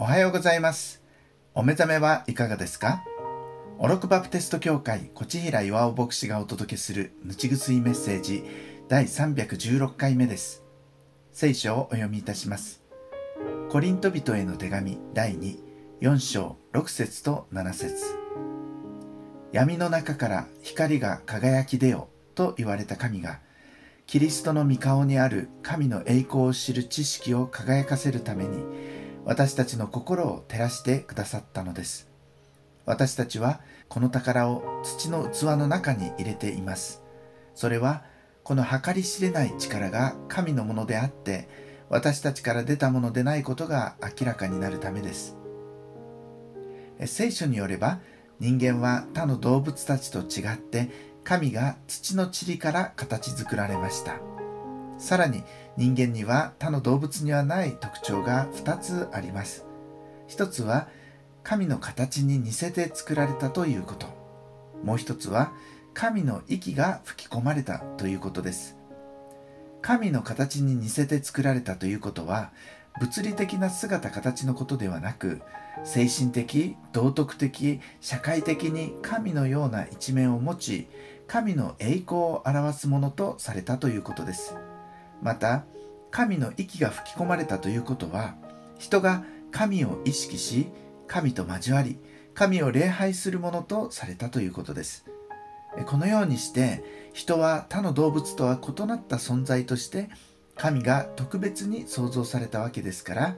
おはようございます。お目覚めはいかがですか？オロクバプテスト教会コチヒラ岩尾牧師がお届けするぬちぐすいメッセージ第316回目です。聖書をお読みいたします。コリント人への手紙第24章6節と7節。闇の中から光が輝き出よと言われた神がキリストの御顔にある神の栄光を知る知識を輝かせるために私たちの心を照らしてくださったのです。私たちはこの宝を土の器の中に入れています。それはこの計り知れない力が神のものであって私たちから出たものでないことが明らかになるためです。聖書によれば人間は他の動物たちと違って神が土の塵から形作られました。さらに人間には他の動物にはない特徴が2つあります。一つは神の形に似せて作られたということ。もう一つは神の息が吹き込まれたということです。神の形に似せて作られたということは物理的な姿形のことではなく精神的道徳的社会的に神のような一面を持ち神の栄光を表すものとされたということです。また神の息が吹き込まれたということは人が神を意識し神と交わり神を礼拝するものとされたということです。このようにして人は他の動物とは異なった存在として神が特別に創造されたわけですから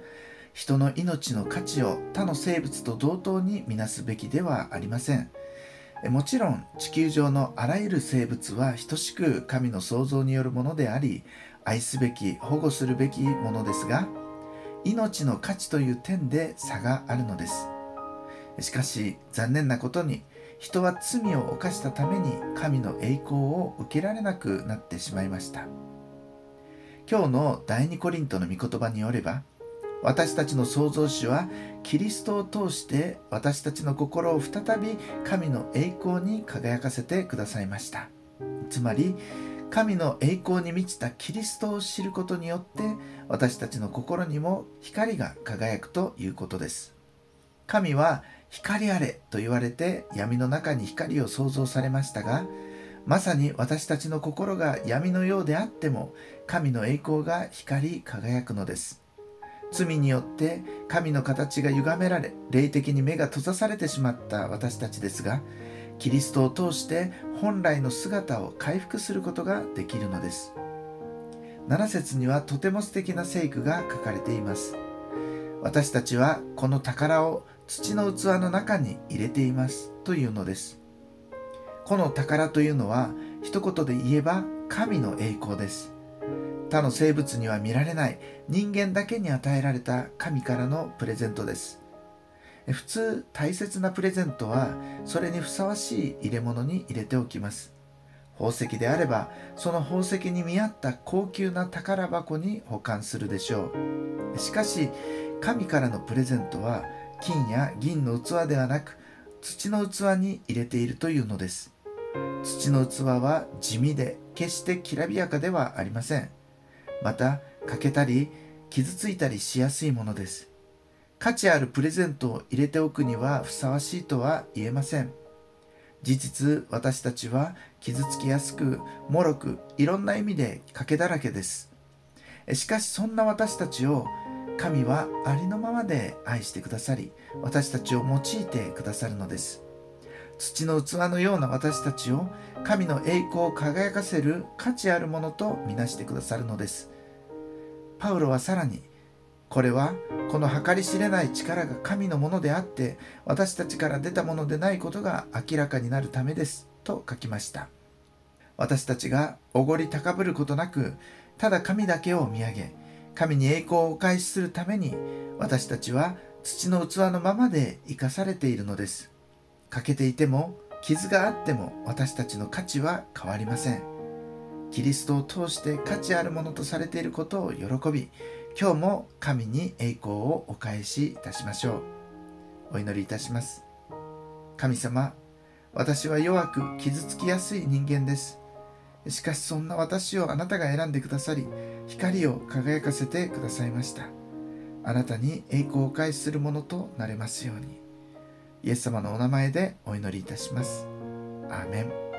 人の命の価値を他の生物と同等にみなすべきではありません。もちろん地球上のあらゆる生物は等しく神の創造によるものであり愛すべき保護するべきものですが命の価値という点で差があるのです。しかし残念なことに人は罪を犯したために神の栄光を受けられなくなってしまいました。今日の第二コリントの御言葉によれば私たちの創造主はキリストを通して私たちの心を再び神の栄光に輝かせてくださいました。つまり神の栄光に満ちたキリストを知ることによって私たちの心にも光が輝くということです。神は光あれと言われて闇の中に光を創造されましたがまさに私たちの心が闇のようであっても神の栄光が光り輝くのです。罪によって神の形が歪められ霊的に目が閉ざされてしまった私たちですがキリストを通して本来の姿を回復することができるのです。7節にはとても素敵な聖句が書かれています。私たちはこの宝を土の器の中に入れていますというのです。この宝というのは一言で言えば神の栄光です。他の生物には見られない人間だけに与えられた神からのプレゼントです。普通大切なプレゼントはそれにふさわしい入れ物に入れておきます。宝石であればその宝石に見合った高級な宝箱に保管するでしょう。しかし神からのプレゼントは金や銀の器ではなく土の器に入れているというのです。土の器は地味で決してきらびやかではありません。また欠けたり傷ついたりしやすいものです。価値あるプレゼントを入れておくにはふさわしいとは言えません。事実私たちは傷つきやすく脆くいろんな意味で欠けだらけです。しかしそんな私たちを神はありのままで愛してくださり私たちを用いてくださるのです。土の器のような私たちを神の栄光を輝かせる価値あるものとみなしてくださるのです。パウロはさらにこれはこの計り知れない力が神のものであって私たちから出たものでないことが明らかになるためですと書きました。私たちがおごり高ぶることなくただ神だけを見上げ神に栄光をお返しするために私たちは土の器のままで生かされているのです。欠けていても傷があっても私たちの価値は変わりません。キリストを通して価値あるものとされていることを喜び今日も神に栄光をお返しいたしましょう。お祈りいたします。神様私は弱く傷つきやすい人間です。しかしそんな私をあなたが選んでくださり光を輝かせてくださいました。あなたに栄光をお返しするものとなれますように。イエス様のお名前でお祈りいたします。アーメン。